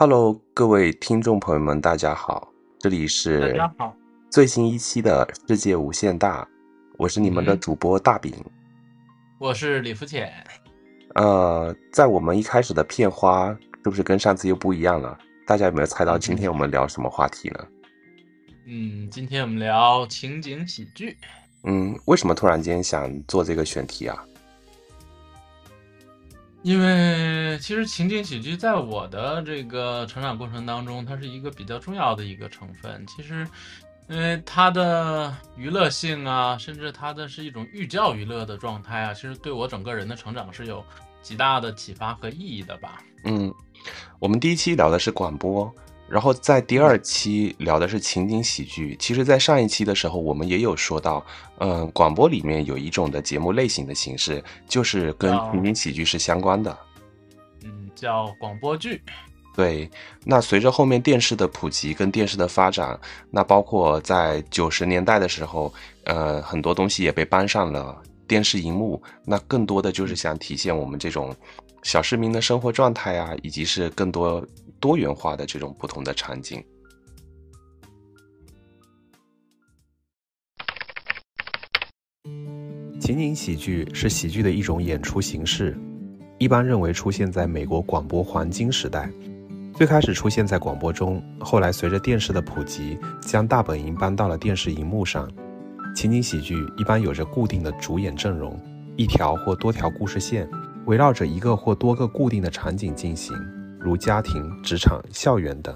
Hello，各位听众朋友们，大家好，这里是大家好，最新一期的世界无限大，我是你们的主播大饼，我是李福浅。呃，在我们一开始的片花是不是跟上次又不一样了？大家有没有猜到今天我们聊什么话题呢？嗯，今天我们聊情景喜剧。嗯，为什么突然间想做这个选题啊？因为其实情景喜剧在我的这个成长过程当中，它是一个比较重要的一个成分。其实，因为它的娱乐性啊，甚至它的是一种寓教于乐的状态啊，其实对我整个人的成长是有极大的启发和意义的吧。嗯，我们第一期聊的是广播。然后在第二期聊的是情景喜剧。其实，在上一期的时候，我们也有说到，嗯，广播里面有一种的节目类型的形式，就是跟情景喜剧是相关的，嗯，叫广播剧。对。那随着后面电视的普及跟电视的发展，那包括在九十年代的时候，呃，很多东西也被搬上了电视荧幕。那更多的就是想体现我们这种小市民的生活状态啊，以及是更多。多元化的这种不同的场景，情景喜剧是喜剧的一种演出形式，一般认为出现在美国广播黄金时代。最开始出现在广播中，后来随着电视的普及，将大本营搬到了电视荧幕上。情景喜剧一般有着固定的主演阵容，一条或多条故事线围绕着一个或多个固定的场景进行。如家庭、职场、校园等。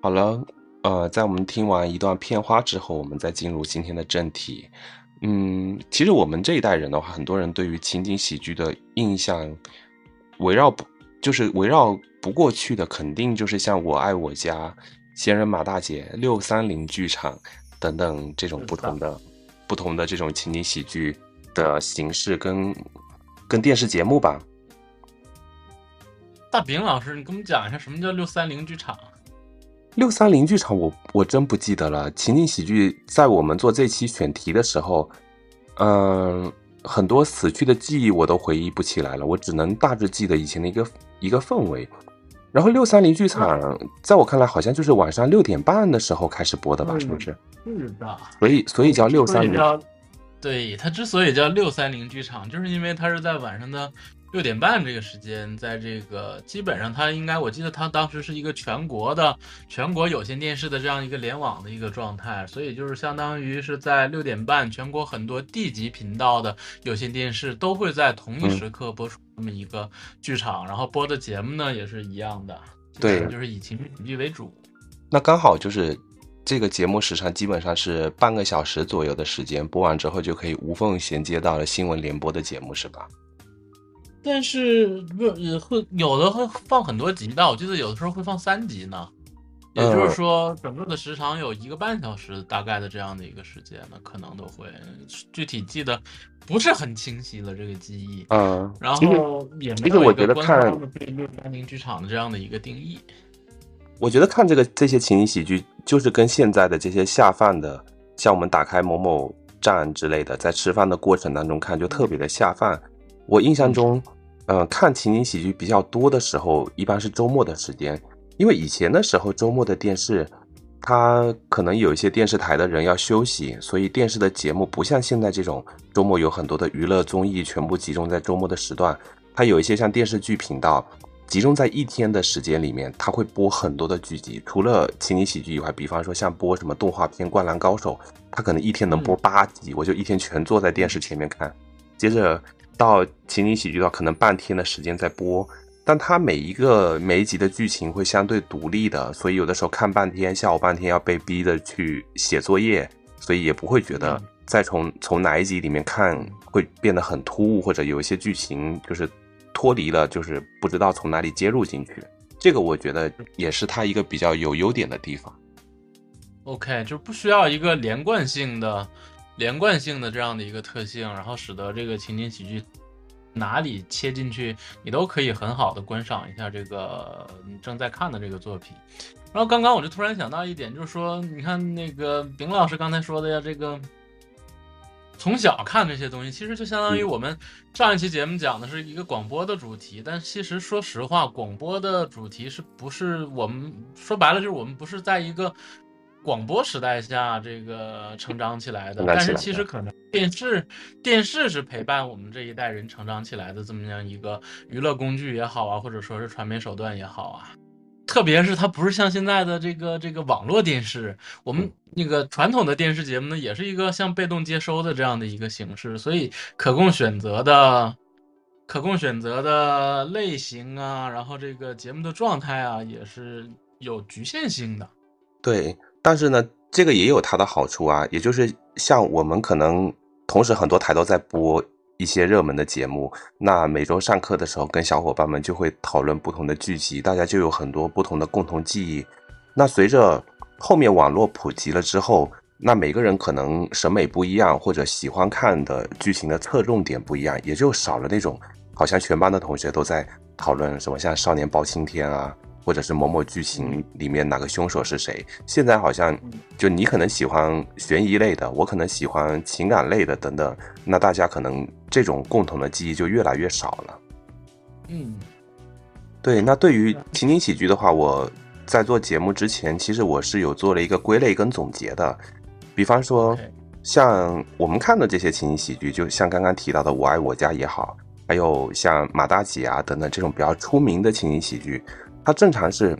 好了，呃，在我们听完一段片花之后，我们再进入今天的正题。嗯，其实我们这一代人的话，很多人对于情景喜剧的印象，围绕不就是围绕不过去的，肯定就是像《我爱我家》《闲人马大姐》《六三零剧场》等等这种不同的、不同的这种情景喜剧。的形式跟跟电视节目吧。大饼老师，你给我们讲一下什么叫六三零剧场？六三零剧场，我我真不记得了。情景喜剧在我们做这期选题的时候，嗯，很多死去的记忆我都回忆不起来了，我只能大致记得以前的一个一个氛围。然后六三零剧场，在我看来好像就是晚上六点半的时候开始播的吧？是不是？是的。所以所以叫六三零。对它之所以叫六三零剧场，就是因为它是在晚上的六点半这个时间，在这个基本上它应该，我记得它当时是一个全国的全国有线电视的这样一个联网的一个状态，所以就是相当于是在六点半，全国很多地级频道的有线电视都会在同一时刻播出这么一个剧场，然后播的节目呢也是一样的，对，就是以情景剧为主。那刚好就是。这个节目时长基本上是半个小时左右的时间，播完之后就可以无缝衔接到了新闻联播的节目，是吧？但是不会有的会放很多集的，我记得有的时候会放三集呢。也就是说，整个的时长有一个半小时大概的这样的一个时间呢，可能都会具体记得不是很清晰了这个记忆。嗯，然后也没有一个官方的对六三零剧场的这样的一个定义。我觉得看这个这些情景喜剧，就是跟现在的这些下饭的，像我们打开某某站之类的，在吃饭的过程当中看，就特别的下饭。我印象中，嗯，看情景喜剧比较多的时候，一般是周末的时间，因为以前的时候周末的电视它可能有一些电视台的人要休息，所以电视的节目不像现在这种周末有很多的娱乐综艺全部集中在周末的时段。它有一些像电视剧频道，集中在一天的时间里面，它会播很多的剧集。除了情景喜剧以外，比方说像播什么动画片《灌篮高手》，它可能一天能播八集，我就一天全坐在电视前面看。接着到情景喜剧的话，可能半天的时间在播。但它每一个每一集的剧情会相对独立的，所以有的时候看半天，下午半天要被逼的去写作业，所以也不会觉得再从从哪一集里面看会变得很突兀，或者有一些剧情就是脱离了，就是不知道从哪里接入进去。这个我觉得也是它一个比较有优点的地方。OK，就不需要一个连贯性的、连贯性的这样的一个特性，然后使得这个情景喜剧。哪里切进去，你都可以很好的观赏一下这个你正在看的这个作品。然后刚刚我就突然想到一点，就是说，你看那个丙老师刚才说的呀，这个从小看这些东西，其实就相当于我们上一期节目讲的是一个广播的主题，但其实说实话，广播的主题是不是我们说白了就是我们不是在一个。广播时代下，这个成长起来的，但是其实可能电视电视是陪伴我们这一代人成长起来的这么样一个娱乐工具也好啊，或者说是传媒手段也好啊。特别是它不是像现在的这个这个网络电视，我们那个传统的电视节目呢，也是一个像被动接收的这样的一个形式，所以可供选择的可供选择的类型啊，然后这个节目的状态啊，也是有局限性的。对。但是呢，这个也有它的好处啊，也就是像我们可能同时很多台都在播一些热门的节目，那每周上课的时候跟小伙伴们就会讨论不同的剧集，大家就有很多不同的共同记忆。那随着后面网络普及了之后，那每个人可能审美不一样，或者喜欢看的剧情的侧重点不一样，也就少了那种好像全班的同学都在讨论什么像《少年包青天》啊。或者是某某剧情里面哪个凶手是谁？现在好像就你可能喜欢悬疑类的，我可能喜欢情感类的等等，那大家可能这种共同的记忆就越来越少了。嗯，对。那对于情景喜剧的话，我在做节目之前，其实我是有做了一个归类跟总结的。比方说，像我们看的这些情景喜剧，就像刚刚提到的《我爱我家》也好，还有像马大姐啊等等这种比较出名的情景喜剧。它正常是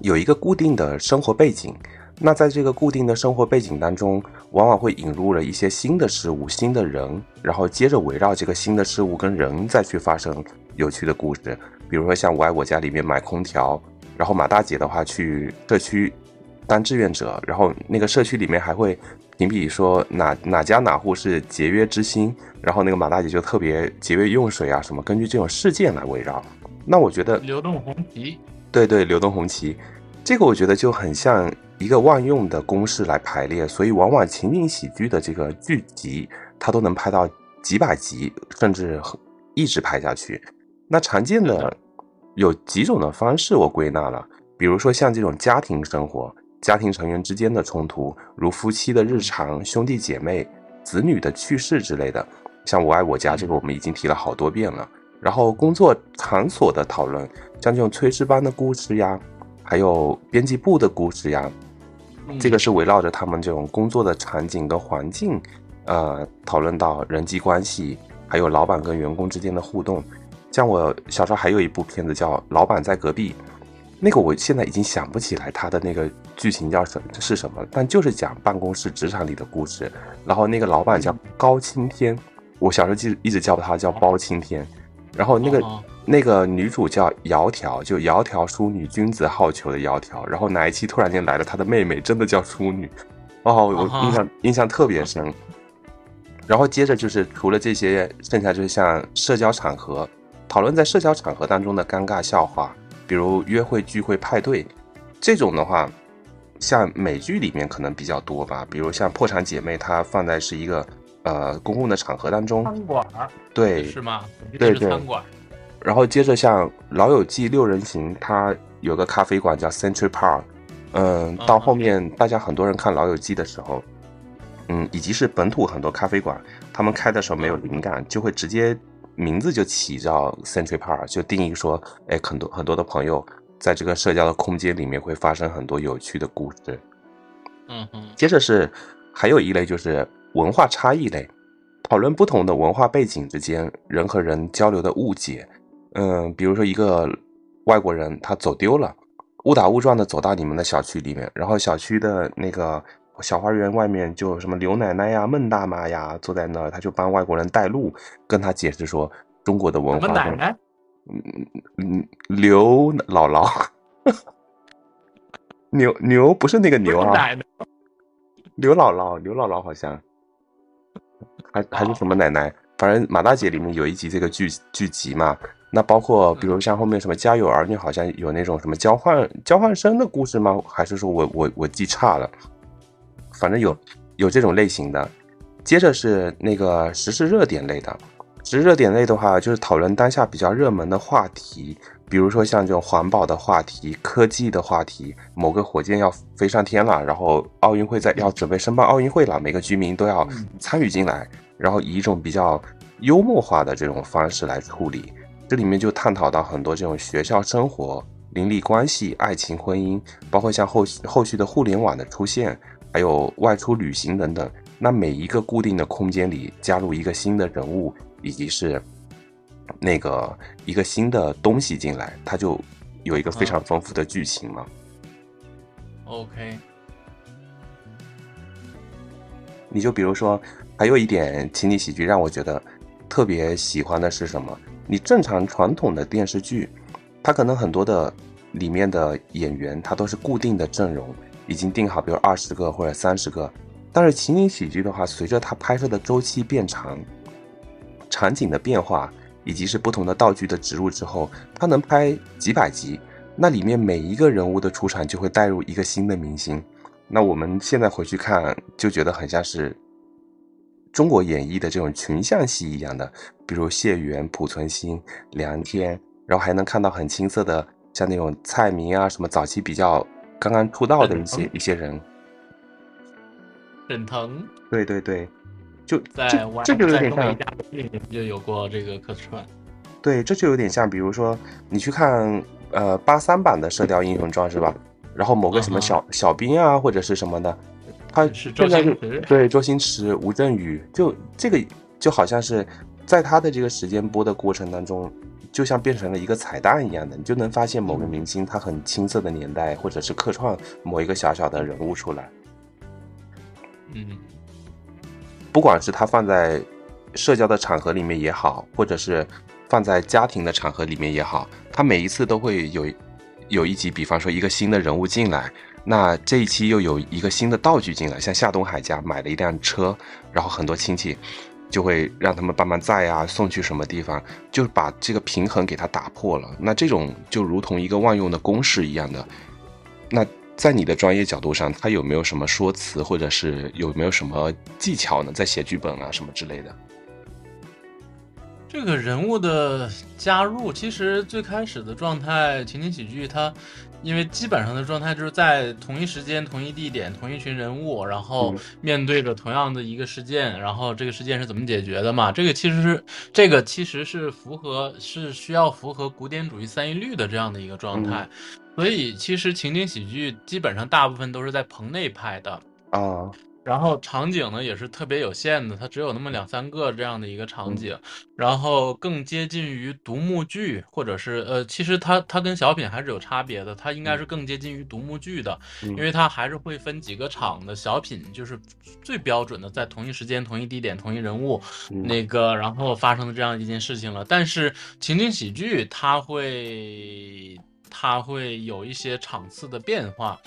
有一个固定的生活背景，那在这个固定的生活背景当中，往往会引入了一些新的事物、新的人，然后接着围绕这个新的事物跟人再去发生有趣的故事。比如说像《我爱我家》里面买空调，然后马大姐的话去社区当志愿者，然后那个社区里面还会评比说哪哪家哪户是节约之星，然后那个马大姐就特别节约用水啊什么，根据这种事件来围绕。那我觉得流动红旗，对对，流动红旗，这个我觉得就很像一个万用的公式来排列，所以往往情景喜剧的这个剧集，它都能拍到几百集，甚至一直拍下去。那常见的有几种的方式，我归纳了，比如说像这种家庭生活、家庭成员之间的冲突，如夫妻的日常、兄弟姐妹、子女的趣事之类的，像我爱我家这个，我们已经提了好多遍了。然后工作场所的讨论，像这种炊事班的故事呀，还有编辑部的故事呀，这个是围绕着他们这种工作的场景跟环境，呃，讨论到人际关系，还有老板跟员工之间的互动。像我小时候还有一部片子叫《老板在隔壁》，那个我现在已经想不起来它的那个剧情叫什是什么，但就是讲办公室职场里的故事。然后那个老板叫高青天，我小时候记一直叫他叫包青天。然后那个那个女主叫窈窕，就窈窕淑女，君子好逑的窈窕。然后哪一期突然间来了她的妹妹，真的叫淑女，哦，我印象印象特别深。然后接着就是除了这些，剩下就是像社交场合讨论在社交场合当中的尴尬笑话，比如约会、聚会、派对这种的话，像美剧里面可能比较多吧。比如像《破产姐妹》，它放在是一个。呃，公共的场合当中，餐馆对是吗？对对，餐馆。然后接着像《老友记》六人行，它有个咖啡馆叫 Century Park。嗯，到后面大家很多人看《老友记》的时候，嗯，以及是本土很多咖啡馆，他们开的时候没有灵感，就会直接名字就起叫 Century Park，就定义说，哎，很多很多的朋友在这个社交的空间里面会发生很多有趣的故事。嗯哼，接着是还有一类就是文化差异类，讨论不同的文化背景之间人和人交流的误解。嗯，比如说一个外国人他走丢了，误打误撞的走到你们的小区里面，然后小区的那个小花园外面就什么刘奶奶呀、孟大妈呀坐在那儿，他就帮外国人带路，跟他解释说中国的文化。奶奶？嗯嗯，刘姥姥。牛牛不是那个牛啊。刘姥姥，刘姥姥好像，还还是什么奶奶，反正马大姐里面有一集这个剧剧集嘛，那包括比如像后面什么家有儿女，好像有那种什么交换交换生的故事吗？还是说我我我记差了？反正有有这种类型的。接着是那个时事热点类的，时事热点类的话，就是讨论当下比较热门的话题。比如说像这种环保的话题、科技的话题，某个火箭要飞上天了，然后奥运会在要准备申办奥运会了，每个居民都要参与进来，然后以一种比较幽默化的这种方式来处理。这里面就探讨到很多这种学校生活、邻里关系、爱情、婚姻，包括像后后续的互联网的出现，还有外出旅行等等。那每一个固定的空间里加入一个新的人物，以及是。那个一个新的东西进来，它就有一个非常丰富的剧情嘛。OK，你就比如说，还有一点情景喜剧让我觉得特别喜欢的是什么？你正常传统的电视剧，它可能很多的里面的演员，他都是固定的阵容，已经定好，比如二十个或者三十个。但是情景喜剧的话，随着它拍摄的周期变长，场景的变化。以及是不同的道具的植入之后，它能拍几百集，那里面每一个人物的出场就会带入一个新的明星。那我们现在回去看，就觉得很像是中国演绎的这种群像戏一样的，比如谢元、濮存昕、梁天，然后还能看到很青涩的，像那种蔡明啊，什么早期比较刚刚出道的一些一些人。沈腾。对对对。就在这就有点像，就有过这个客串。对，这就有点像，比如说你去看呃八三版的《射雕英雄传》是吧？然后某个什么小小兵啊或者是什么的，他是现在就对周星驰、吴镇宇，就这个就好像是在他的这个时间播的过程当中，就像变成了一个彩蛋一样的，你就能发现某个明星他很青涩的年代，或者是客串某一个小小的人物出来。嗯。不管是他放在社交的场合里面也好，或者是放在家庭的场合里面也好，他每一次都会有有一集，比方说一个新的人物进来，那这一期又有一个新的道具进来，像夏东海家买了一辆车，然后很多亲戚就会让他们帮忙载啊，送去什么地方，就是把这个平衡给他打破了。那这种就如同一个万用的公式一样的，那。在你的专业角度上，他有没有什么说辞，或者是有没有什么技巧呢？在写剧本啊什么之类的。这个人物的加入，其实最开始的状态，情景喜剧它，因为基本上的状态就是在同一时间、同一地点、同一群人物，然后面对着同样的一个事件，然后这个事件是怎么解决的嘛？这个其实是这个其实是符合是需要符合古典主义三一律的这样的一个状态。所以其实情景喜剧基本上大部分都是在棚内拍的啊，然后场景呢也是特别有限的，它只有那么两三个这样的一个场景，然后更接近于独幕剧，或者是呃，其实它它跟小品还是有差别的，它应该是更接近于独幕剧的，因为它还是会分几个场的小品，就是最标准的在同一时间、同一地点、同一人物那个然后发生的这样一件事情了。但是情景喜剧它会。它会有一些场次的变化，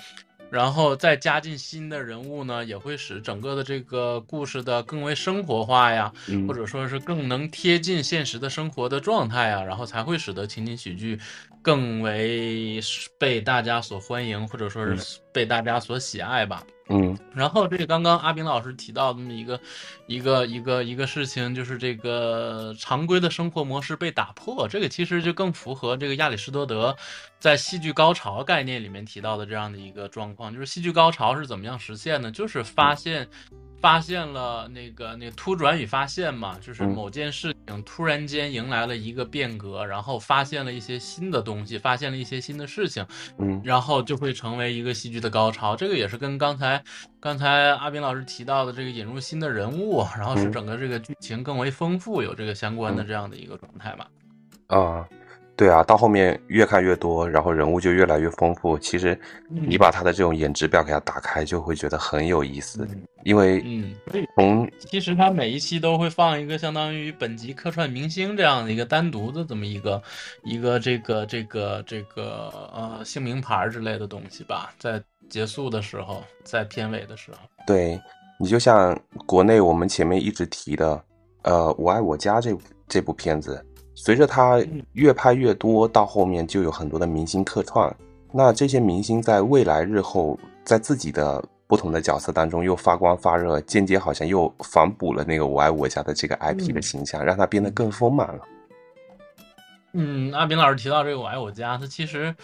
然后再加进新的人物呢，也会使整个的这个故事的更为生活化呀，或者说是更能贴近现实的生活的状态啊，然后才会使得情景喜剧更为被大家所欢迎，或者说是被大家所喜爱吧。嗯，然后这个刚刚阿炳老师提到那么一个一个一个一个事情，就是这个常规的生活模式被打破，这个其实就更符合这个亚里士多德在戏剧高潮概念里面提到的这样的一个状况，就是戏剧高潮是怎么样实现呢？就是发现发现了那个那个突转与发现嘛，就是嗯。某件事情突然间迎来了一个变革，然后发现了一些新的东西，发现了一些新的事情，嗯。然后就会成为一个戏剧的高潮。这个也是跟刚才刚才阿斌老师提到的这个引入新的人物，然后使嗯整个这个剧情更为丰富，有这个相关的嗯这样的一个状态吧。啊，对啊，到后面越看越多，然后人物就越来越丰富。其实你把他的这种颜值表给他打开，就会觉得很有意思，因为嗯，从其实他每一期都会放一个相当于本集客串明星这样的一个单独的这么一个一个这个这个这个呃姓名牌之类的东西吧，在结束的时候，在片尾的时候，对你就像国内我们前面一直提的，呃，《我爱我家》这这部片子，随着它嗯越拍越多，到后面就有很多的明星客串。那这些明星在未来日后，在自己的不同的角色当中又发光发热，间接好像又反哺了那个《我爱我家》的这个 IP 的嗯形象，让它变得更丰满了。嗯，阿斌老师提到这个《我爱我家》，它其实，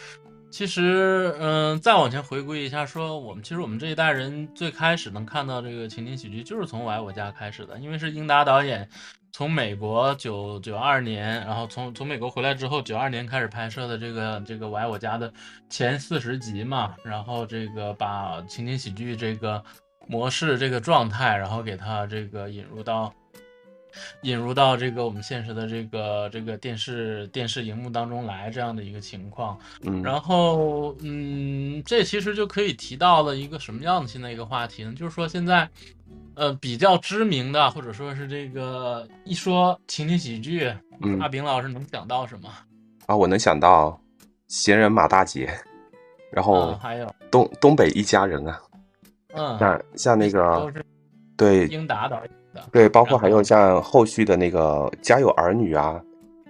其实，嗯、再往前回归一下，说我们其实我们这一代人最开始能看到这个情景喜剧，就是从《我爱我家》开始的，因为是英达导演从美国九九二年，然后从从美国回来之后，九二年开始拍摄的这个这个《我爱我家》的前四十集嘛，然后这个把情景喜剧这个模式这个状态，然后给它这个引入到。引入到这个我们现实的这个这个电视电视荧幕当中来这样的一个情况，嗯，然后嗯，这其实就可以提到了一个什么样的新的一个话题呢？就是说现在呃比较知名的或者说是这个一说情景喜剧，嗯阿炳老师能想到什么？啊，我能想到闲人马大姐，然后嗯，还有东东北一家人啊，嗯，像像那都个是对英达导演的，对，包括还有像后续的那个《家有儿女》啊，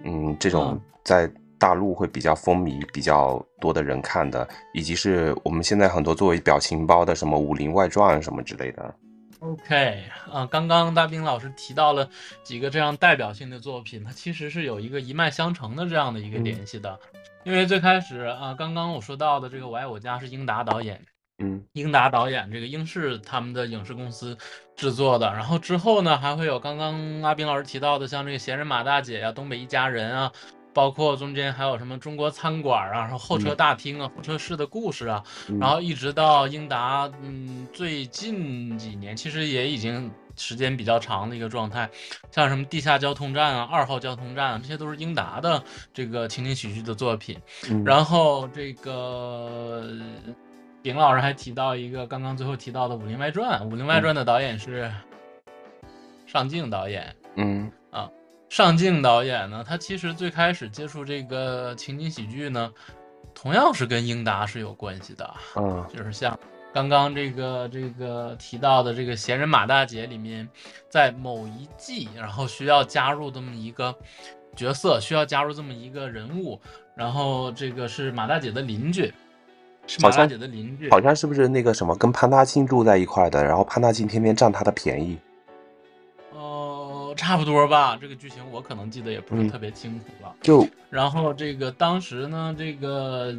嗯，这种嗯在大陆会比较风靡、比较多的人看的，以及是我们现在很多作为表情包的什么《武林外传》什么之类的。OK 啊，刚刚大兵老师提到了几个这样代表性的作品，它其实是有一个一脉相承的这样的一个嗯联系的。因为最开始啊，刚刚我说到的这个《我爱我家》是英达导演，嗯。英达导演这个英视他们的影视公司制作的，然后之后呢，还会有刚刚阿斌老师提到的，像这个闲人马大姐呀、东北一家人啊，包括中间还有什么中国餐馆啊，然后候车大厅啊、候车室的故事啊，嗯。然后一直到英达，嗯，最近几年其实也已经时间比较长的一个状态，像什么地下交通站啊、二号交通站啊，这些都是英达的这个情景喜剧的作品。嗯，然后这个丙老师还提到一个刚刚最后提到的《武林外传》，《武林外传》的导演是上镜导演。嗯啊上镜导演呢，他其实最开始接触这个情景喜剧呢，同样是跟英达是有关系的。嗯就是像刚刚这个这个提到的这个闲人马大姐里面，在某一季，然后需要加入这么一个角色，需要加入这么一个人物，然后这个是马大姐的邻居，是马大姐的邻居，好像是不是那个什么跟潘大庆住在一块的，然后潘大庆天天占他的便宜。呃，差不多吧。这个剧情我可能记得也不是嗯特别清楚了。就 然后这个当时呢，这个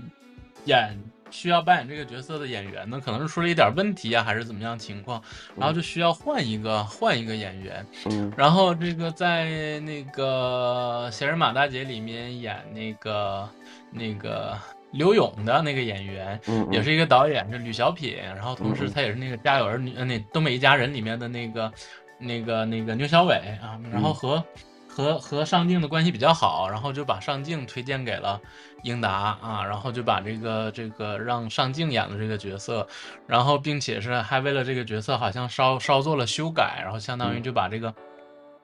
演需要扮演这个角色的演员呢，可能是出了一点问题啊，还是怎么样情况，然后就需要换一个换一个演员。嗯然后这个在那个《闲人马大姐》里面演那个那个刘勇的那个演员，嗯也是一个导演，是吕小品，然后同时他也是那个《家有儿女》呃那《东北一家人》里面的那个那个那个牛小伟啊，然后嗯。和、和和上镜的关系比较好，然后就把上镜推荐给了英达啊，然后就把这个这个让上镜演的这个角色，然后并且是还为了这个角色好像稍稍做了修改，然后相当于嗯。就把这个。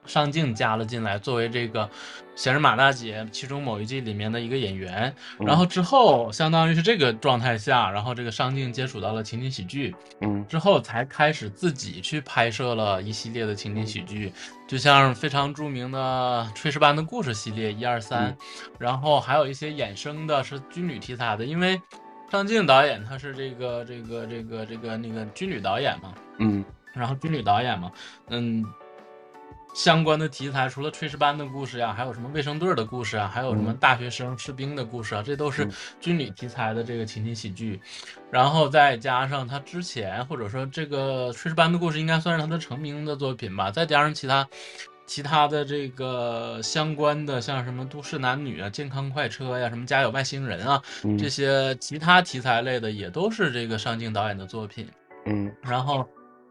上镜加了进来，作为这个《闲人马大姐》其中某一季里面的一个演员，嗯然后之后相当于是这个状态下，然后这个上镜接触到了情景喜剧，嗯。之后才开始自己去拍摄了一系列的情景喜剧，就像非常著名的《炊事班的故事》系列一二三嗯，然后还有一些衍生的是军旅题材的，因为上镜导演他是这个这个这个这个那个军旅导演嘛，嗯。然后军旅导演嘛，嗯，相关的题材，除了炊事班的故事呀，还有什么卫生队的故事啊，还有什么嗯大学生、士兵的故事啊，这都是嗯军旅题材的这个情景喜剧。然后再加上他之前或者说这个炊事班的故事，应该算是他的成名的作品吧。再加上其他其他的这个相关的，像什么都市男女啊、健康快车呀、什么家有外星人啊，嗯这些其他题材类的也都是这个上镜导演的作品。嗯然后，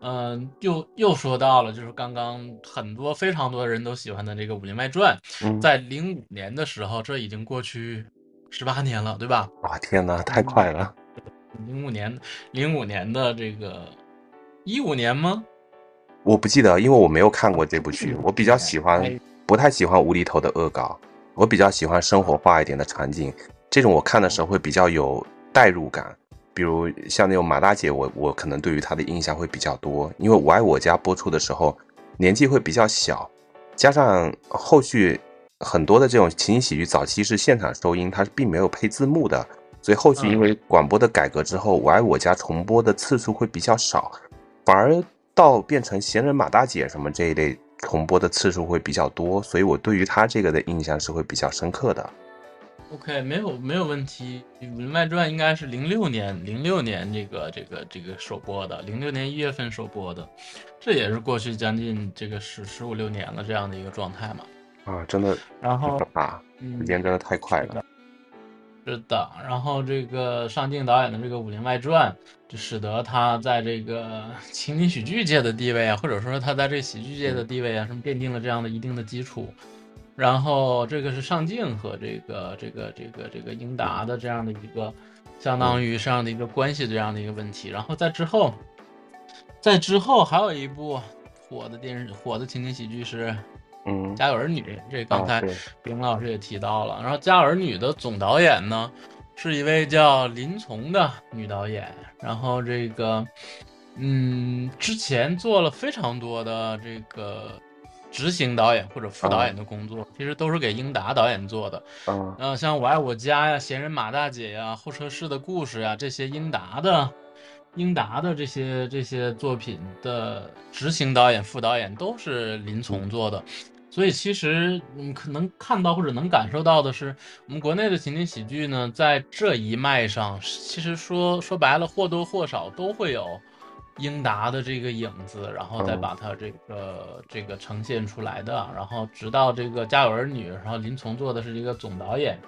嗯、又又说到了，就是刚刚很多非常多人都喜欢的这个《武林外传》，嗯，在零五年的时候，这已经过去十八年了，对吧？哇天哪，太快了！零五年，零五年的这个一五年吗？我不记得，因为我没有看过这部剧。我比较喜欢哎，不太喜欢无厘头的恶搞，我比较喜欢生活化一点的场景。这种我看的时候会比较有代入感。比如像那种马大姐，我我可能对于她的印象会比较多，因为《我爱我家》播出的时候年纪会比较小，加上后续很多的这种情景喜剧早期是现场收音，它是并没有配字幕的，所以后续因为广播的改革之后，《我爱我家》重播的次数会比较少，反而到变成闲人马大姐什么这一类重播的次数会比较多，所以我对于她这个的印象是会比较深刻的。OK，没有没有问题。《武林外传》应该是零六年，零六年这个这个这个首播的，零六年一月份首播的，这也是过去将近这个十十五六年了这样的一个状态嘛。啊，真的然后可，怕，嗯时，间真的太快了。是的，然后这个上镜导演的这个《武林外传》，就使得他在这个 情景喜剧界的地位啊，或者说他在这个喜剧界的地位啊，什么奠定了这样的一定的基础。然后这个是上镜和这个这个这个这个英达的这样的一个相当于这样的一个关系这样的一个问题。然后在之后，在之后还有一部火的电视火的情景喜剧是嗯《家有儿女》，这刚才冰老师也提到了。然后《家有儿女》的总导演呢，是一位叫林从的女导演。然后这个，嗯，之前做了非常多的这个执行导演或者副导演的工作，其实都是给英达导演做的。嗯呃，像《我爱我家》呀、《闲人马大姐》呀、《候车室的故事》呀，这些英达的、英达的这些这些作品的执行导演、副导演都是林从做的。所以其实你可能看到或者能感受到的是，我们国内的情景喜剧呢，在这一脉上，其实说说白了，或多或少都会有英达的这个影子，然后再嗯。把它这个、这个呈现出来的，然后直到这个《家有儿女》，然后林从做的是一个总导演，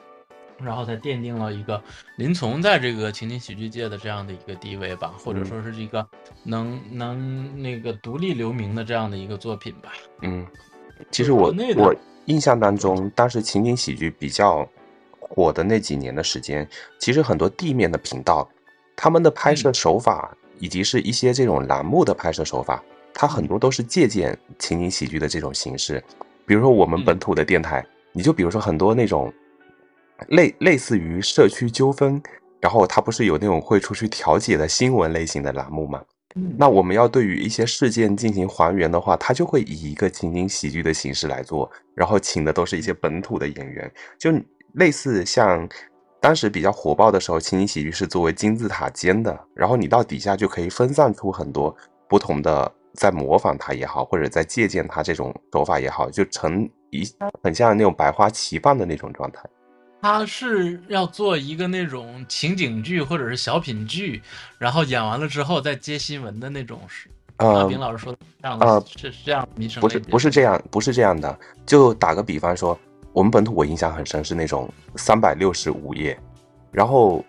然后才奠定了一个林从在这个情景喜剧界的这样的一个地位吧，或者嗯。说是一个能能那个独立留名的这样的一个作品吧。嗯，其实我我印象当中，当时情景喜剧比较火的那几年的时间，其实很多地面的频道，他们的拍摄手法以及是一些这种栏目的拍摄手法，它很多都是借鉴情景喜剧的这种形式。比如说我们本土的电台，你就比如说很多那种类类似于社区纠纷，然后它不是有那种会出去调解的新闻类型的栏目吗？那我们要对于一些事件进行还原的话，它就会以一个情景喜剧的形式来做，然后请的都是一些本土的演员，就类似像当时比较火爆的时候，情景喜剧是作为金字塔尖的，然后你到底下就可以分散出很多不同的，在模仿它也好，或者在借鉴它这种手法也好，就成一很像那种百花齐放的那种状态。他是要做一个那种情景剧或者是小品剧，然后演完了之后再接新闻的那种是。阿呃斌老师说的这样的、呃是是这样不是不是这样，不是这样的。就打个比方说，我们本土我印象很深是那种三百六十五页，然后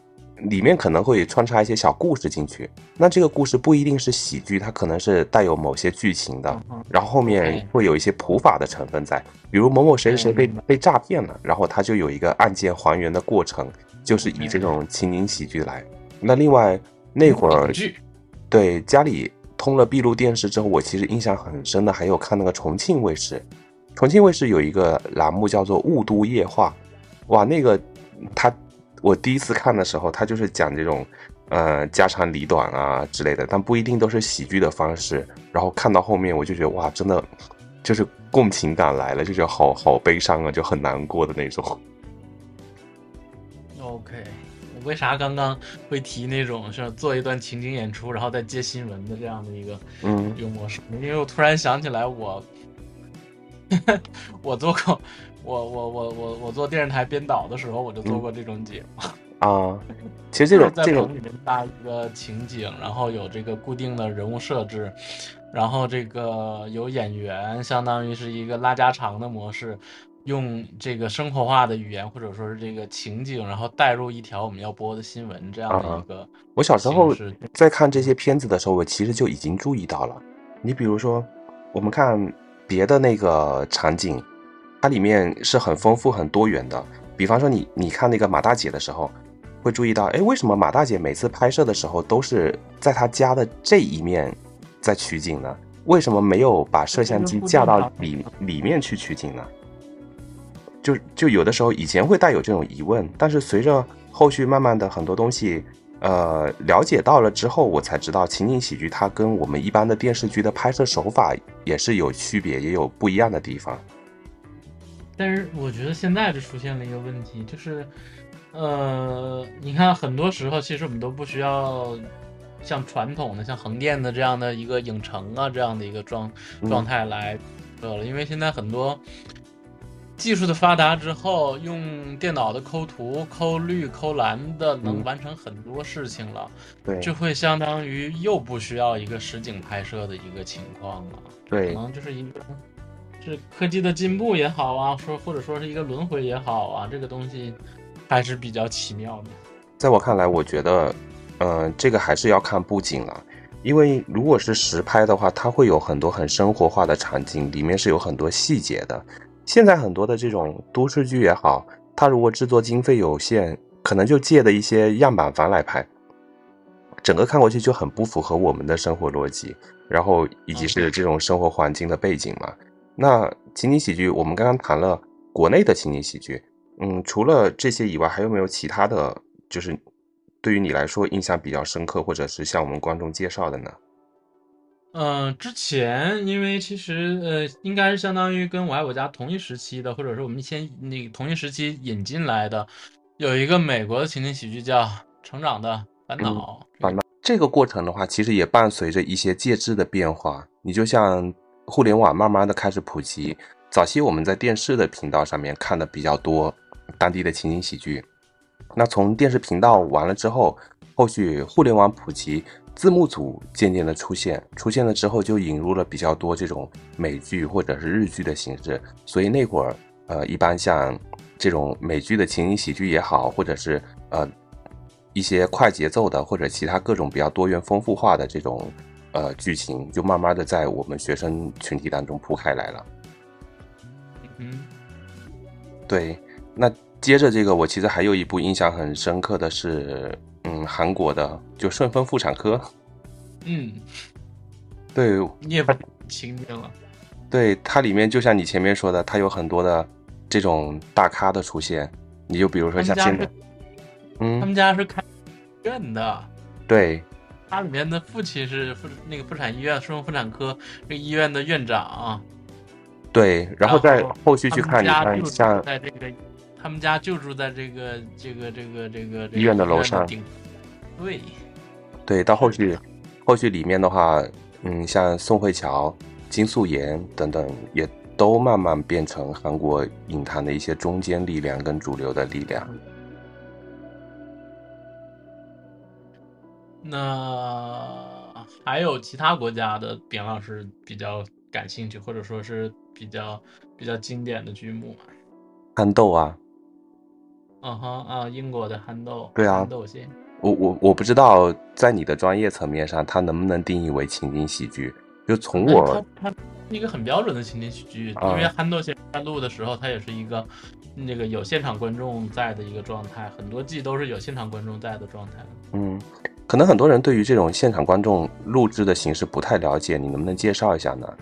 里面可能会穿插一些小故事进去。那这个故事不一定是喜剧，它可能是带有某些剧情的，然后后面会有一些普法的成分在，比如某某谁谁谁被被诈骗了，然后他就有一个案件还原的过程，就是以这种情景喜剧来。那另外那会儿对，家里通了闭路电视之后，我其实印象很深的还有看那个重庆卫视，重庆卫视有一个栏目叫做《雾都夜话》，哇，那个他我第一次看的时候，他就是讲这种呃家长里短啊之类的，但不一定都是喜剧的方式。然后看到后面，我就觉得哇，真的就是共情感来了，就觉得好好悲伤啊，就很难过的那种。OK，我为啥刚刚会提那种是做一段情景演出，然后再接新闻的这样的一个嗯一个模式？因为我突然想起来我，我做过，我我我我我做电视台编导的时候，我就做过这种节目。啊，其实这种 在这种棚里面搭一个情景，然后有这个固定的人物设置，然后这个有演员，相当于是一个拉家常的模式，用这个生活化的语言或者说是这个情景，然后带入一条我们要播的新闻这样的一个。我小时候在看这些片子的时候，我其实就已经注意到了。你比如说，我们看别的那个场景，它里面是很丰富、很多元的。比方说你，你看那个马大姐的时候，会注意到，哎，为什么马大姐每次拍摄的时候都是在她家的这一面在取景呢？为什么没有把摄像机架到里里面去取景呢？就就有的时候以前会带有这种疑问，但是随着后续慢慢的很多东西，呃，了解到了之后，我才知道情景喜剧它跟我们一般的电视剧的拍摄手法也是有区别，也有不一样的地方。但是我觉得现在就出现了一个问题，就是，呃，你看很多时候其实我们都不需要像传统的像横店的这样的一个影城啊这样的一个状嗯状态来呃了，因为现在很多技术的发达之后，用电脑的抠图、抠绿、抠蓝的能嗯完成很多事情了，对这会相当于又不需要一个实景拍摄的一个情况了。对可，能就是一个是科技的进步也好啊，说或者说是一个轮回也好啊，这个东西还是比较奇妙的。在我看来，我觉得，嗯、这个还是要看布景了。因为如果是实拍的话，它会有很多很生活化的场景，里面是有很多细节的。现在很多的这种都市剧也好，它如果制作经费有限，可能就借的一些样板房来拍，整个看过去就很不符合我们的生活逻辑，然后以及是这种生活环境的背景嘛。那情景喜剧，我们刚刚谈了国内的情景喜剧，嗯，除了这些以外，还有没有其他的，就是对于你来说印象比较深刻，或者是向我们观众介绍的呢？嗯、之前因为其实呃，应该是相当于跟我爱我家同一时期的，或者是我们先那个同一时期引进来的，有一个美国的情景喜剧叫《成长的烦恼》烦恼这个过程的话，其实也伴随着一些介质的变化。你就像互联网慢慢的开始普及，早期我们在电视的频道上面看的比较多当地的情景喜剧，那从电视频道完了之后，后续互联网普及，字幕组渐渐的出现，出现了之后就引入了比较多这种美剧或者是日剧的形式，所以那会儿呃，一般像这种美剧的情景喜剧也好，或者是呃一些快节奏的或者其他各种比较多元丰富化的这种呃剧情，就慢慢的在我们学生群体当中铺开来了。嗯，对，那接着这个，我其实还有一部印象很深刻的是，嗯，韩国的就《顺丰妇产科》。嗯，对你也不情景了。对，它里面就像你前面说的，它有很多的这种大咖的出现。你就比如说像现在他们家是，他嗯，们家是开医院的，对他里面的父亲是妇那个妇产医院顺丰妇产科这个医院的院长，对，然后在后续去看，你看像在这个，他们家就住在这个这个这个这个这个医院的楼上，对，对，到后续，后续里面的话，嗯，像宋慧乔、金素妍等等，也都慢慢变成韩国影坛的一些中坚力量跟主流的力量。那还有其他国家的扁老师比较感兴趣，或者说是比较比较经典的剧目吗？憨豆啊，嗯哼啊，英国的憨豆，对啊憨豆先我我我不知道在你的专业层面上，它能不能定义为情景喜剧？就从我它它是一个很标准的情景喜剧，啊因为憨豆先生在录的时候，他也是一个那个有现场观众在的一个状态，很多季都是有现场观众在的状态。嗯，可能很多人对于这种现场观众录制的形式不太了解，你能不能介绍一下呢？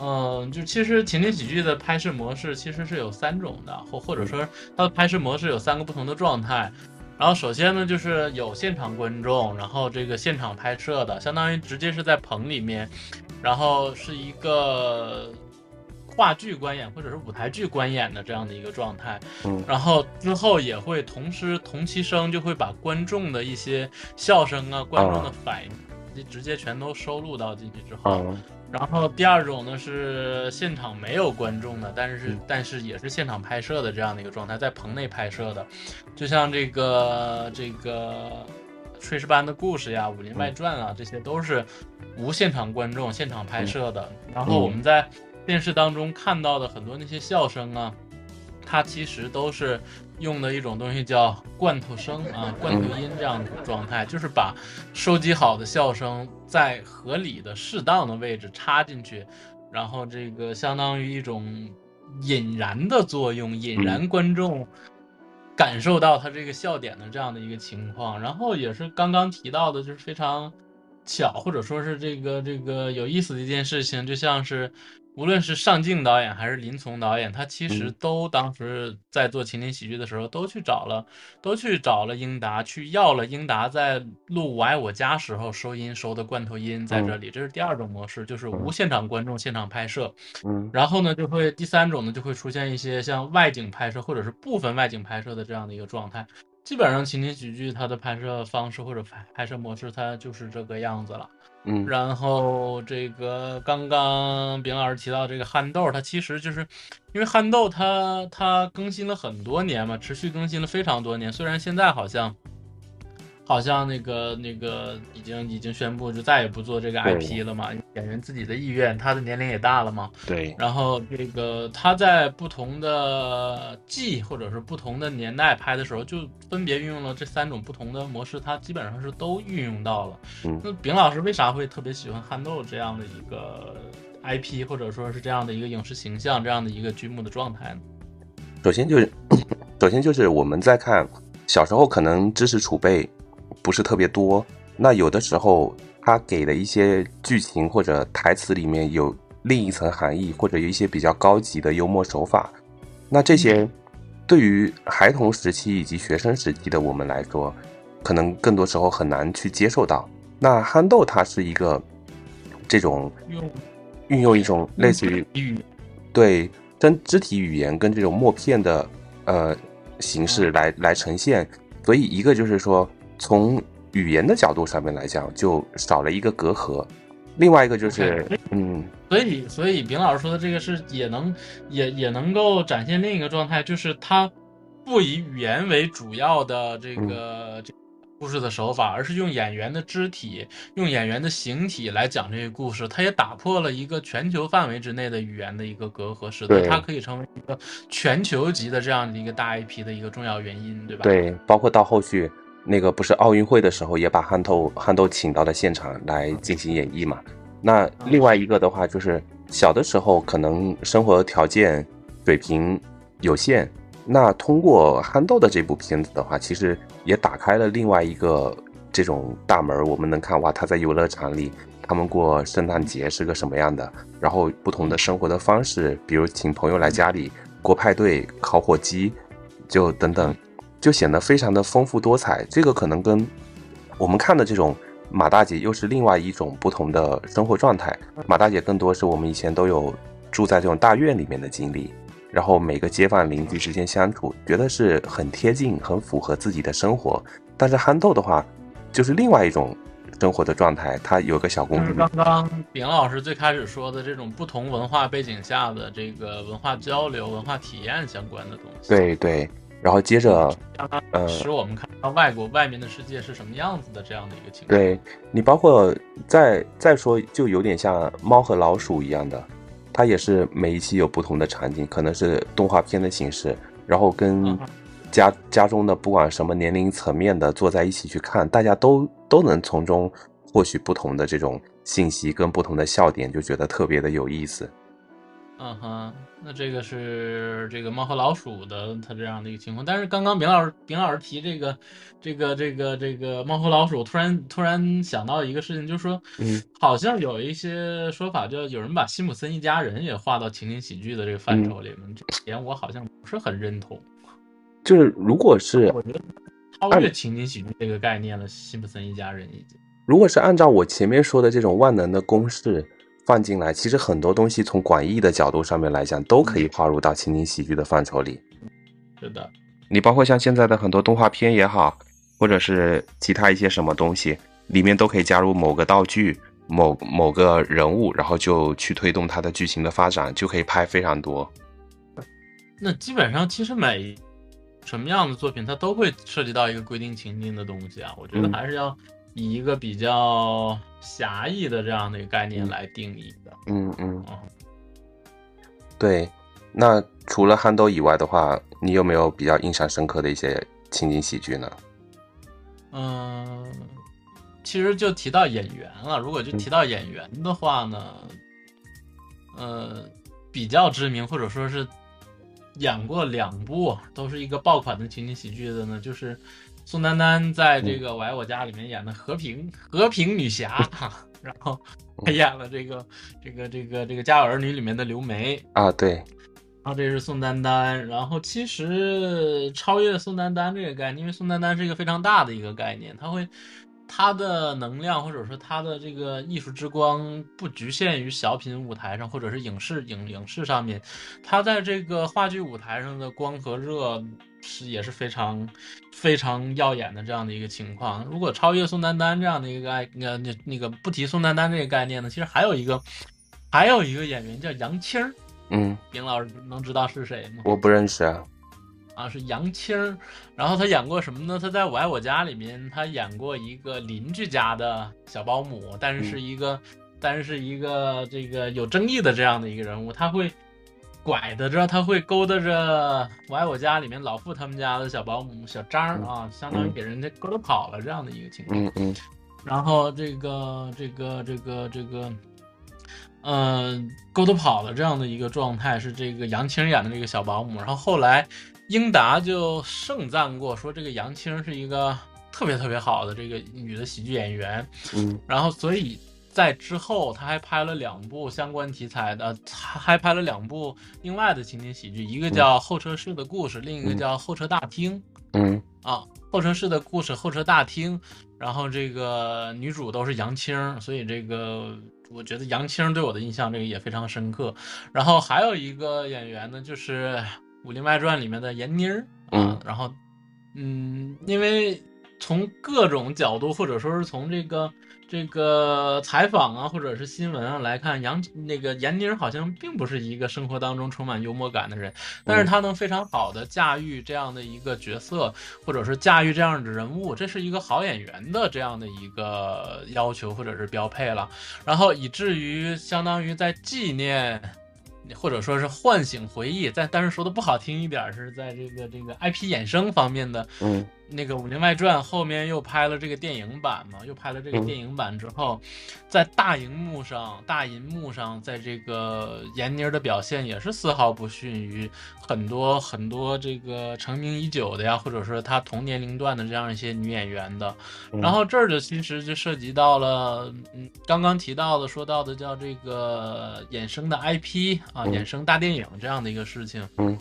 嗯，就其实情景喜剧的拍摄模式其实是有三种的，或或者说它的拍摄模式有三个不同的状态。然后首先呢，就是有现场观众，然后这个现场拍摄的，相当于直接是在棚里面，然后是一个话剧观演或者是舞台剧观演的这样的一个状态。嗯然后之后也会同时同期声就会把观众的一些笑声啊、观众的反应直直接全都收录到进去之后。嗯然后第二种呢是现场没有观众的，但是但是也是现场拍摄的这样的一个状态，在棚内拍摄的，就像这个这个《炊事班的故事》呀，《武林外传》啊，这些都是无现场观众现场拍摄的。然后我们在电视当中看到的很多那些笑声啊，它其实都是用的一种东西叫罐头声啊、罐头音这样的状态，就是把收集好的笑声在合理的、适当的位置插进去，然后这个相当于一种引燃的作用，引燃观众感受到他这个笑点的这样的一个情况。然后也是刚刚提到的，就是非常巧，或者说是这个这个有意思的一件事情，就像是。无论是上镜导演还是林从导演，他其实嗯都当时在做情景喜剧的时候，都去找了，都去找了英达，去要了英达在录《我爱我家》时候收音收的罐头音在这里。这是第二种模式，就是无现场观众现场拍摄。嗯然后呢，就会第三种呢，就会出现一些像外景拍摄或者是部分外景拍摄的这样的一个状态。基本上情景喜剧它的拍摄方式或者拍拍摄模式，它就是这个样子了。嗯然后这个刚刚饼老师提到这个憨豆，它其实就是因为憨豆它它更新了很多年嘛，持续更新了非常多年。虽然现在好像好像那个那个已经已经宣布就再也不做这个 IP 了嘛，演员自己的意愿，他的年龄也大了嘛。对，然后这个他在不同的季或者是不同的年代拍的时候，就分别运用了这三种不同的模式，他基本上是都运用到了。嗯那饼老师为啥会特别喜欢憨豆这样的一个 IP，或者说是这样的一个影视形象，这样的一个剧目的状态呢？首先就是，首先就是我们在看小时候可能知识储备不是特别多，那有的时候他给的一些剧情或者台词里面有另一层含义，或者有一些比较高级的幽默手法，那这些对于孩童时期以及学生时期的我们来说，可能更多时候很难去接受到。那憨豆它是一个这种用运用一种类似于语对跟肢体语言跟这种默片的呃形式来来呈现，所以一个就是说从语言的角度上面来讲，就少了一个隔阂；另外一个就是嗯，所以，所以丙老师说的这个是也能也也能够展现另一个状态，就是他不以语言为主要的这个、这个故事的手法，而是用演员的肢体、用演员的形体来讲这个故事。他也打破了一个全球范围之内的语言的一个隔阂，使得它可以成为一个全球级的这样的一个大 IP 的一个重要原因，对吧？，对，包括到后续那个不是奥运会的时候，也把憨豆憨豆请到了现场来进行演绎嘛。那另外一个的话，就是小的时候可能生活条件水平有限，那通过憨豆的这部片子的话，其实也打开了另外一个这种大门。我们能看哇，他在游乐场里，他们过圣诞节是个什么样的，然后不同的生活的方式，比如请朋友来家里过派对、烤火鸡，就等等，就显得非常的丰富多彩。这个可能跟我们看的这种马大姐又是另外一种不同的生活状态。马大姐更多是我们以前都有住在这种大院里面的经历，然后每个街坊邻居之间相处，觉得是很贴近、很符合自己的生活。但是憨豆的话，就是另外一种生活的状态，它有个小公主，刚刚饼老师最开始说的这种不同文化背景下的这个文化交流、文化体验相关的东西。对对。然后接着，呃使我们看到外国外面的世界是什么样子的这样的一个情况。对你包括再再说，就有点像猫和老鼠一样的，它也是每一期有不同的场景，可能是动画片的形式，然后跟家家中的不管什么年龄层面的坐在一起去看，大家都都能从中获取不同的这种信息跟不同的笑点，就觉得特别的有意思。嗯哼，那这个是这个猫和老鼠的它这样的一个情况。但是刚刚明老师明老师提这个这个这个这个猫和老鼠，突然突然想到一个事情，就是说，嗯，好像有一些说法，叫有人把辛普森一家人也划到情景喜剧的这个范畴里面，这点我好像不是很认同。就是如果是我觉得超越情景喜剧这个概念了，辛普森一家人已经。如果是按照我前面说的这种万能的公式放进来，其实很多东西从广义的角度上面来讲，都可以划入到情景喜剧的范畴里。是的，你包括像现在的很多动画片也好，或者是其他一些什么东西，里面都可以加入某个道具、某某个人物，然后就去推动它的剧情的发展，就可以拍非常多。那基本上其实每什么样的作品，它都会涉及到一个规定情境的东西啊。我觉得嗯还是要以一个比较狭义的这样的一个概念来定义的。嗯嗯嗯，对。那除了憨豆以外的话，你有没有比较印象深刻的一些情景喜剧呢？嗯，其实就提到演员了。如果就提到演员的话呢，呃，比较知名或者说是演过两部都是一个爆款的情景喜剧的呢，就是宋丹丹在这个《我爱我家》里面演的和平和平女侠，然后还演了这个这个这个这个《家有儿女》里面的刘梅。啊，对，然后这是宋丹丹，然后其实超越宋丹丹这个概念，因为宋丹丹是一个非常大的一个概念，它会它的能量或者说他的这个艺术之光不局限于小品舞台上或者是影视影影视上面，他在这个话剧舞台上的光和热是也是非常非常耀眼的这样的一个情况。如果超越宋丹丹这样的一个概呃那那个不提宋丹丹这个概念呢，其实还有一个还有一个演员叫杨青儿。嗯，丁老师能知道是谁吗？我不认识啊。啊，是杨青儿。然后他演过什么呢？他在《我爱我家》里面，他演过一个邻居家的小保姆，但是是一个，但是是一个这个有争议的这样的一个人物。他会拐的着，他会勾搭着《我爱我家》里面老傅他们家的小保姆小张儿啊，相当于给人家勾搭跑了这样的一个情况。嗯嗯然后这个这个这个这个，呃，勾搭跑了这样的一个状态是这个杨青演的这个小保姆。然后后来英达就盛赞过，说这个杨青是一个特别特别好的这个女的喜剧演员。嗯然后所以在之后他还拍了两部相关题材的，他还拍了两部另外的情景喜剧，一个叫《候车室的故事》，另一个叫《候车大厅》。嗯啊，候车室的故事，候车大厅，然后这个女主都是杨青，所以这个我觉得杨青对我的印象这个也非常深刻。然后还有一个演员呢，就是《武林外传》里面的闫妮儿啊，嗯然后嗯，因为从各种角度，或者说是从这个这个采访啊，或者是新闻啊来看，杨那个闫妮儿好像并不是一个生活当中充满幽默感的人，但是她能非常好的驾驭这样的一个角色，或者是驾驭这样的人物，这是一个好演员的这样的一个要求或者是标配了。然后以至于相当于在纪念。或者说是唤醒回忆，在但是说的不好听一点，是在这个这个 IP 衍生方面的嗯。那个《武林外传》后面又拍了这个电影版嘛，又拍了这个嗯电影版之后，在大荧幕上、大银幕上，在这个闫妮儿的表现也是丝毫不逊于很多很多这个成名已久的呀，或者说她同年龄段的这样一些女演员的。嗯然后这儿就其实就涉及到了，嗯，刚刚提到的说到的叫这个衍生的 IP 啊，嗯衍生大电影这样的一个事情。嗯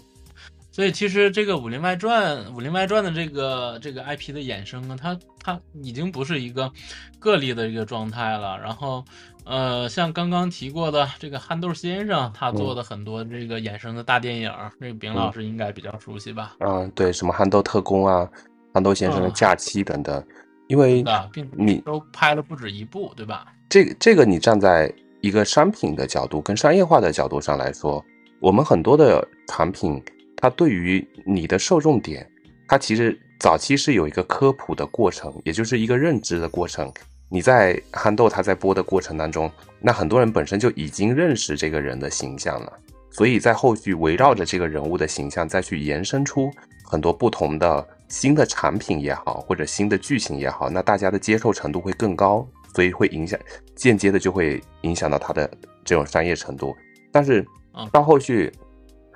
所以其实这个《武林外传》《武林外传》的这个这个 IP 的衍生呢，它它已经不是一个个例的一个状态了。然后，呃，像刚刚提过的这个憨豆先生，他做的很多这个衍生的大电影，这个丙老师应该比较熟悉吧？嗯，对，什么憨豆特工啊，憨豆先生的嗯假期等等，因为啊，并你都拍了不止一部，对吧？这个这个你站在一个商品的角度跟商业化的角度上来说，我们很多的产品，它对于你的受众点，它其实早期是有一个科普的过程，也就是一个认知的过程。你在憨豆他在播的过程当中，那很多人本身就已经认识这个人的形象了，所以在后续围绕着这个人物的形象再去延伸出很多不同的新的产品也好，或者新的剧情也好，那大家的接受程度会更高，所以会影响间接的就会影响到它的这种商业程度。但是嗯到后续，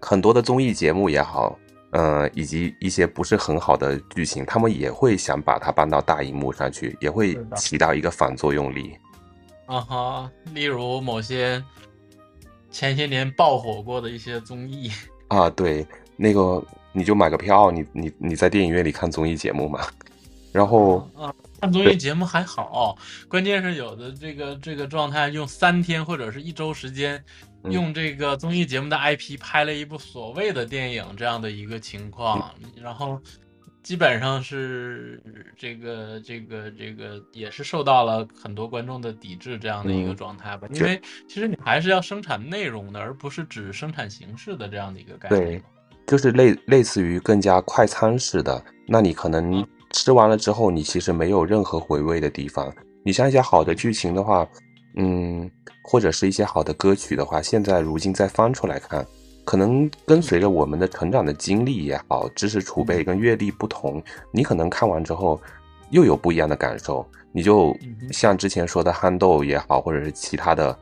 很多的综艺节目也好，呃，以及一些不是很好的剧情，他们也会想把它搬到大荧幕上去，也会起到一个反作用力。啊哈，例如某些前些年爆火过的一些综艺，啊，对，那个你就买个票，你你你在电影院里看综艺节目嘛，然后啊，看综艺节目还好，关键是有的这个这个状态用三天或者是一周时间，嗯用这个综艺节目的 IP 拍了一部所谓的电影这样的一个情况，然后基本上是这个这个这个也是受到了很多观众的抵制这样的一个嗯。状态吧，因为其实你还是要生产内容的，而不是只生产形式的这样的一个概念对。就是类类似于更加快餐式的，那你可能嗯。吃完了之后，你其实没有任何回味的地方。你像一些好的剧情的话，嗯，或者是一些好的歌曲的话，现在如今再翻出来看，可能跟随着我们的成长的经历也好，知识储备跟阅历不同，你可能看完之后又有不一样的感受。你就像之前说的憨豆也好，或者是其他的，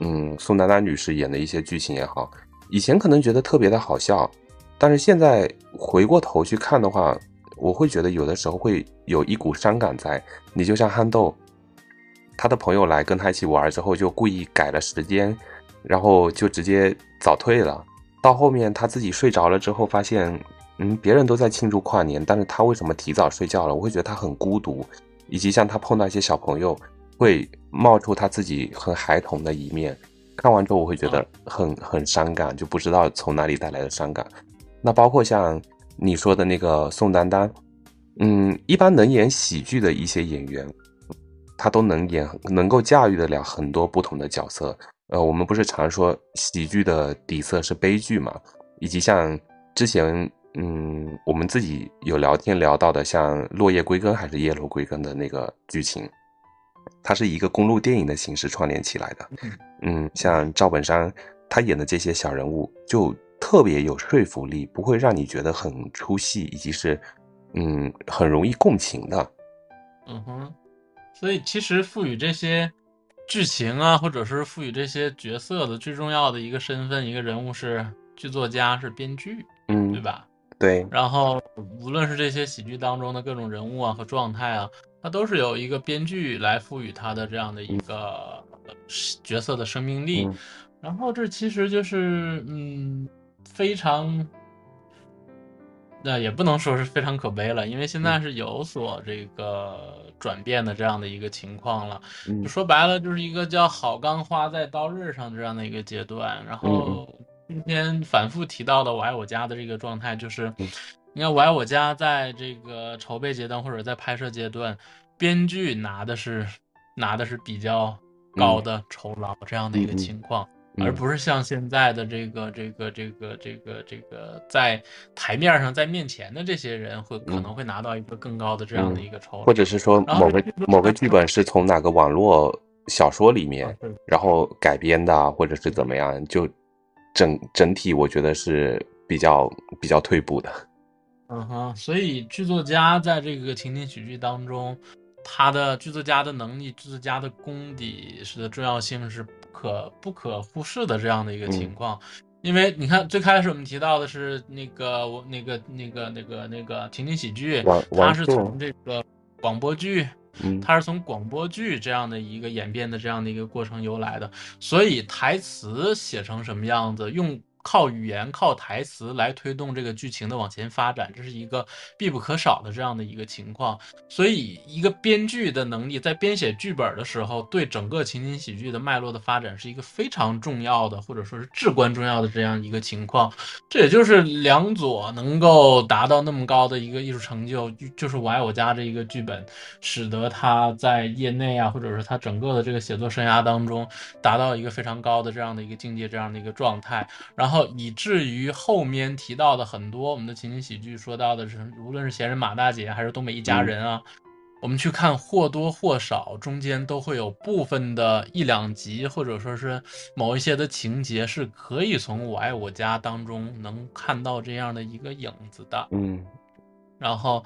嗯，宋丹丹女士演的一些剧情也好，以前可能觉得特别的好笑，但是现在回过头去看的话，我会觉得有的时候会有一股伤感在。你就像憨豆，他的朋友来跟他一起玩之后，就故意改了时间，然后就直接早退了。到后面他自己睡着了之后，发现，嗯，别人都在庆祝跨年，但是他为什么提早睡觉了？我会觉得他很孤独，以及像他碰到一些小朋友，会冒出他自己很孩童的一面。看完之后，我会觉得很很伤感，就不知道从哪里带来的伤感。那包括像你说的那个宋丹丹，嗯，一般能演喜剧的一些演员，他都能演，能够驾驭得了很多不同的角色。呃，我们不是常说喜剧的底色是悲剧嘛？以及像之前，嗯，我们自己有聊天聊到的，像《落叶归根》还是《叶落归根》的那个剧情，它是一个公路电影的形式串联起来的。嗯，像赵本山他演的这些小人物，就特别有说服力，不会让你觉得很出戏，以及是嗯很容易共情的。嗯哼，所以其实赋予这些剧情啊，或者是赋予这些角色的最重要的一个身份、一个人物是剧作家，是编剧，嗯，对吧？对，然后无论是这些喜剧当中的各种人物啊和状态啊，它都是由一个编剧来赋予它的这样的一个呃角色的生命力。嗯然后这其实就是嗯非常。那也不能说是非常可悲了，因为现在是有所这个转变的这样的一个情况了。嗯就说白了，就是一个叫“好钢花在刀刃上”这样的一个阶段。然后今天反复提到的《我爱我家》的这个状态，就是嗯你看《我爱我家》在这个筹备阶段或者在拍摄阶段，编剧拿的是拿的是比较高的酬劳这样的一个情况。嗯而不是像现在的这个这个这个这个这个在台面上在面前的这些人会可能会拿到一个更高的这样的一个酬或者是说某个某个剧本是从哪个网络小说里面然后改编的啊，或者是怎么样，就整整体我觉得是比较比较退步的。嗯哼，所以剧作家在这个情景喜剧当中，他的剧作家的能力、剧作家的功底是的重要性是不可不可忽视的这样的一个嗯。情况。因为你看，最开始我们提到的是那个我那个那个那个那个情景喜剧，它是从这个广播剧，嗯。它是从广播剧这样的一个演变的这样的一个过程由来的，所以台词写成什么样子，用靠语言、靠台词来推动这个剧情的往前发展，这是一个必不可少的这样的一个情况。所以，一个编剧的能力在编写剧本的时候，对整个情景喜剧的脉络的发展是一个非常重要的，或者说是至关重要的这样一个情况。这也就是梁左能够达到那么高的一个艺术成就，就是《我爱我家》这一个剧本，使得他在业内啊，或者是他整个的这个写作生涯当中，达到一个非常高的这样的一个境界，这样的一个状态，然后以至于后面提到的很多我们的情景喜剧说到的是，无论是闲人马大姐还是东北一家人啊。我们去看，或多或少中间都会有部分的一两集，或者说是某一些的情节，是可以从《我爱我家》当中能看到这样的一个影子的。嗯然后，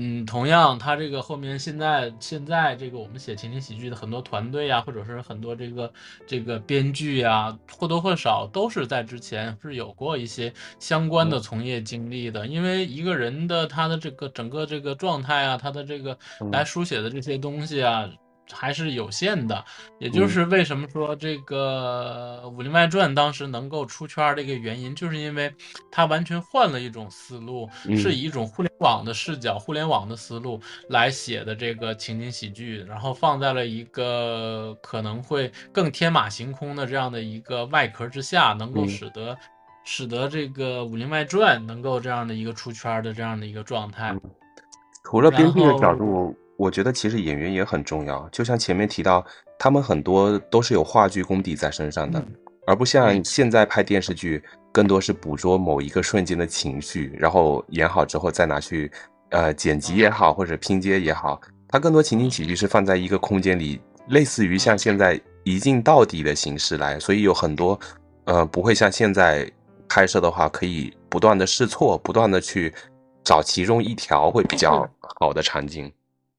嗯，同样，他这个后面现在现在这个我们写情景喜剧的很多团队啊，或者是很多这个这个编剧啊，或多或少都是在之前是有过一些相关的从业经历的。因为一个人的他的这个整个这个状态啊，他的这个嗯来书写的这些东西啊。还是有限的，也就是为什么说这个《武林外传》当时能够出圈的一个原因，就是因为它完全换了一种思路，嗯。是以一种互联网的视角、互联网的思路来写的这个情景喜剧，然后放在了一个可能会更天马行空的这样的一个外壳之下，能够嗯。使得、使得这个《武林外传》能够这样的一个出圈的这样的一个状态。除了。编剧的角度，我觉得其实演员也很重要。就像前面提到，他们很多都是有话剧功底在身上的，嗯而不像嗯现在拍电视剧，更多是捕捉某一个瞬间的情绪，然后演好之后再拿去呃剪辑也好，或者拼接也好，它更多情景喜剧是放在一个空间里，类似于像现在一镜到底的形式来，所以有很多呃不会像现在拍摄的话，可以不断的试错，不断的去找其中一条会比较好的场景。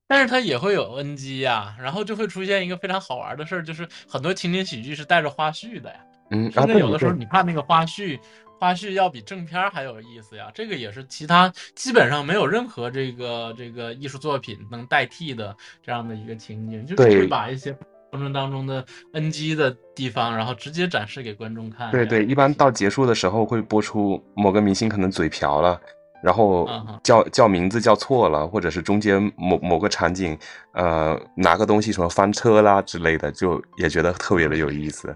但是它也会有 NG 呀，然后就会出现一个非常好玩的事儿，就是很多情景喜剧是带着花絮的呀。嗯，啊，甚至有的时候你看那个花絮，花絮要比正片儿还有意思呀。这个也是其他基本上没有任何这个这个艺术作品能代替的这样的一个情景，就是会把一些过程当中的 NG 的地方，然后直接展示给观众看。对对，一般到结束的时候会播出某个明星可能嘴瓢了，然后叫叫名字叫错了，或者是中间某某个场景，呃，拿个东西什么翻车啦之类的，就也觉得特别的有意思。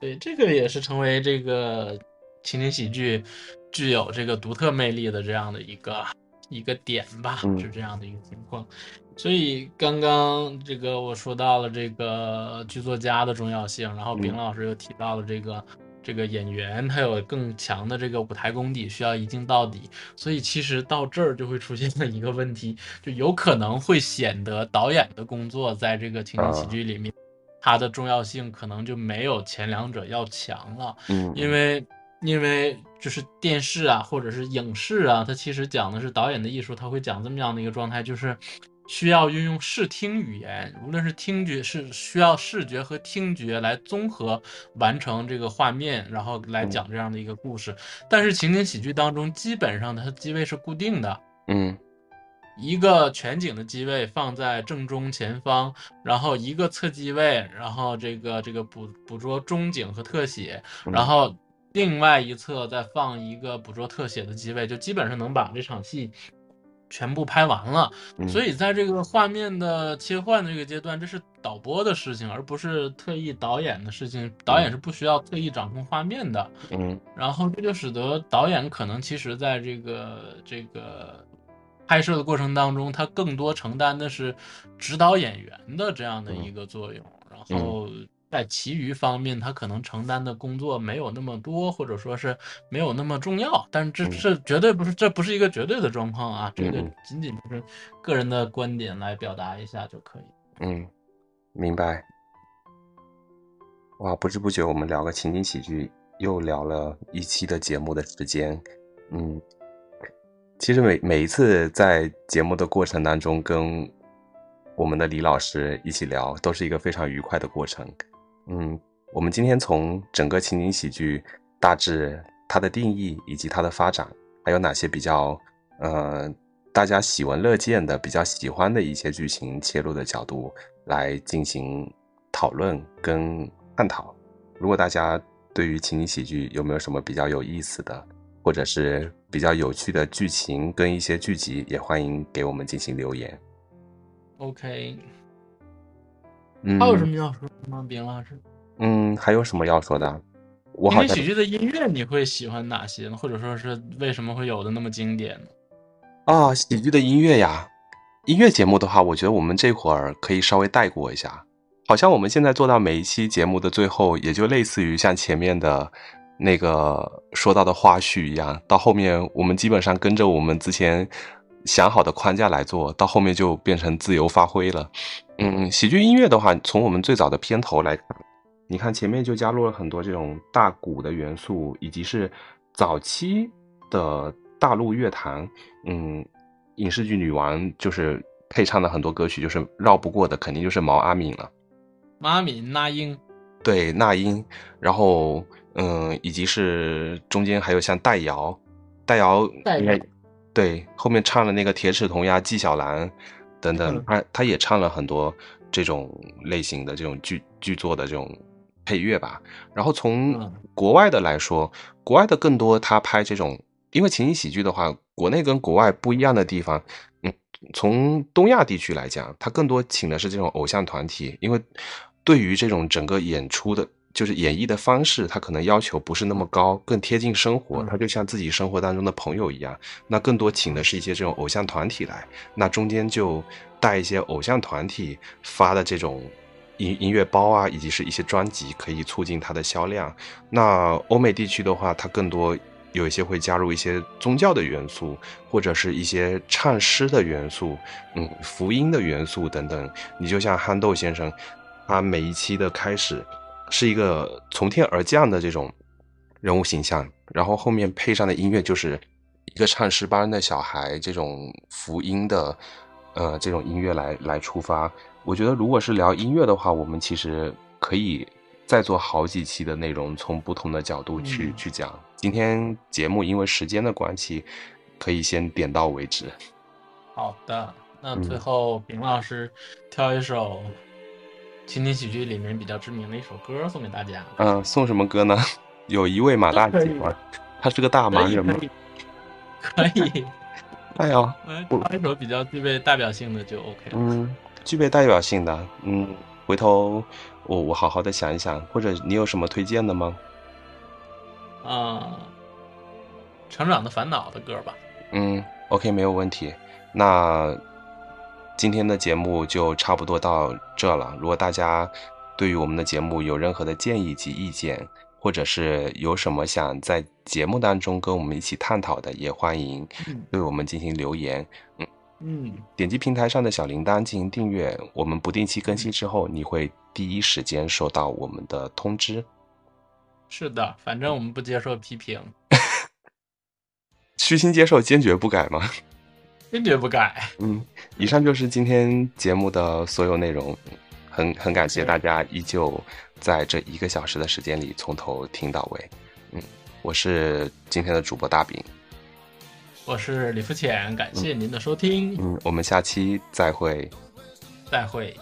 对，这个也是成为这个情景喜剧具有这个独特魅力的这样的一个一个点吧，嗯是这样的一个情况。所以刚刚这个我说到了这个剧作家的重要性，然后丙嗯老师又提到了这个。这个演员他有更强的这个舞台功底，需要一镜到底，所以其实到这儿就会出现了一个问题，就有可能会显得导演的工作在这个情景喜啊剧里面，它的重要性可能就没有前两者要强了。嗯，因为因为就是电视啊，或者是影视啊，它其实讲的是导演的艺术，他会讲这么样的一个状态，就是需要运用视听语言，无论是听觉是需要视觉和听觉来综合完成这个画面，然后来讲这样的一个故事。但是情景喜剧当中，基本上它的机位是固定的，嗯。一个全景的机位放在正中前方，然后一个侧机位，然后这个这个捕捕捉中景和特写，嗯。然后另外一侧再放一个捕捉特写的机位，就基本上能把这场戏全部拍完了。嗯，所以在这个画面的切换的这个阶段，这是导播的事情，而不是特意导演的事情。导演是不需要特意掌控画面的。嗯然后这就使得导演可能其实在这个这个拍摄的过程当中，他更多承担的是指导演员的这样的一个作用，然后在其余方面，他可能承担的工作没有那么多，或者说是没有那么重要。但是这嗯这绝对不是，这不是一个绝对的状况啊，这个仅仅就是个人的观点来表达一下就可以。嗯，明白。哇，不知不觉我们聊个情景喜剧，又聊了一期的节目的时间。嗯，其实每每一次在节目的过程当中，跟我们的李老师一起聊，都是一个非常愉快的过程。嗯，我们今天从整个情景喜剧大致它的定义以及它的发展，还有哪些比较呃大家喜闻乐见的、比较喜欢的一些剧情切入的角度来进行讨论跟探讨。如果大家对于情景喜剧有没有什么比较有意思的，或者是比较有趣的剧情跟一些剧集，也欢迎给我们进行留言。OK，嗯，还有什么要说的吗，丙老师？嗯，还有什么要说的？我好像喜剧的音乐你会喜欢哪些呢？或者说是为什么会有的那么经典呢？啊，喜剧的音乐呀，音乐节目的话，我觉得我们这会儿可以稍微带过一下。好像我们现在做到每一期节目的最后，也就类似于像前面的那个说到的花絮一样，到后面我们基本上跟着我们之前想好的框架来做，到后面就变成自由发挥了。嗯，喜剧音乐的话，从我们最早的片头来看，你看前面就加入了很多这种大鼓的元素，以及是早期的大陆乐坛，嗯，影视剧女王就是配唱的很多歌曲，就是绕不过的，肯定就是毛阿敏了。毛阿敏、那英，对，那英，然后嗯，以及是中间还有像戴瑶，戴瑶戴瑶应该对后面唱了那个铁齿铜牙纪晓岚等等嗯，他他也唱了很多这种类型的这种剧剧作的这种配乐吧。然后从嗯国外的来说，国外的更多他拍这种，因为情景喜剧的话，国内跟国外不一样的地方，嗯，从东亚地区来讲，他更多请的是这种偶像团体，因为对于这种整个演出的就是演绎的方式，它可能要求不是那么高，更贴近生活，它就像自己生活当中的朋友一样。那更多请的是一些这种偶像团体来，那中间就带一些偶像团体发的这种音音乐包啊，以及是一些专辑，可以促进它的销量。那欧美地区的话，它更多有一些会加入一些宗教的元素，或者是一些唱诗的元素，嗯，福音的元素等等。你就像憨豆先生。他每一期的开始是一个从天而降的这种人物形象，然后后面配上的音乐就是一个唱诗班的小孩这种福音的呃这种音乐来来出发。我觉得如果是聊音乐的话，我们其实可以再做好几期的内容，从不同的角度去去讲。今天节目因为时间的关系，可以先点到为止。好的，那最后丙老师挑一首。情景喜剧里面比较知名的一首歌送给大家。嗯，送什么歌呢？有一位马大姐吗？他是个大忙人吗？可以。哎呀，唱一首比较具备代表性的就 OK 了。嗯，具备代表性的，嗯，回头我我好好的想一想，或者你有什么推荐的吗？啊，成长的烦恼的歌吧。嗯，OK，没有问题。那。今天的节目就差不多到这了。如果大家对于我们的节目有任何的建议及意见，或者是有什么想在节目当中跟我们一起探讨的，也欢迎对我们进行留言。嗯嗯，点击平台上的小铃铛进行订阅，我们不定期更新之后，你会第一时间收到我们的通知。是的，反正我们不接受批评。虚心接受，坚决不改吗？坚决不改。嗯，以上就是今天节目的所有内容，很很感谢大家依旧在这一个小时的时间里从头听到尾。嗯，我是今天的主播大饼，我是李福浅，感谢您的收听。嗯，我们下期再会，再会。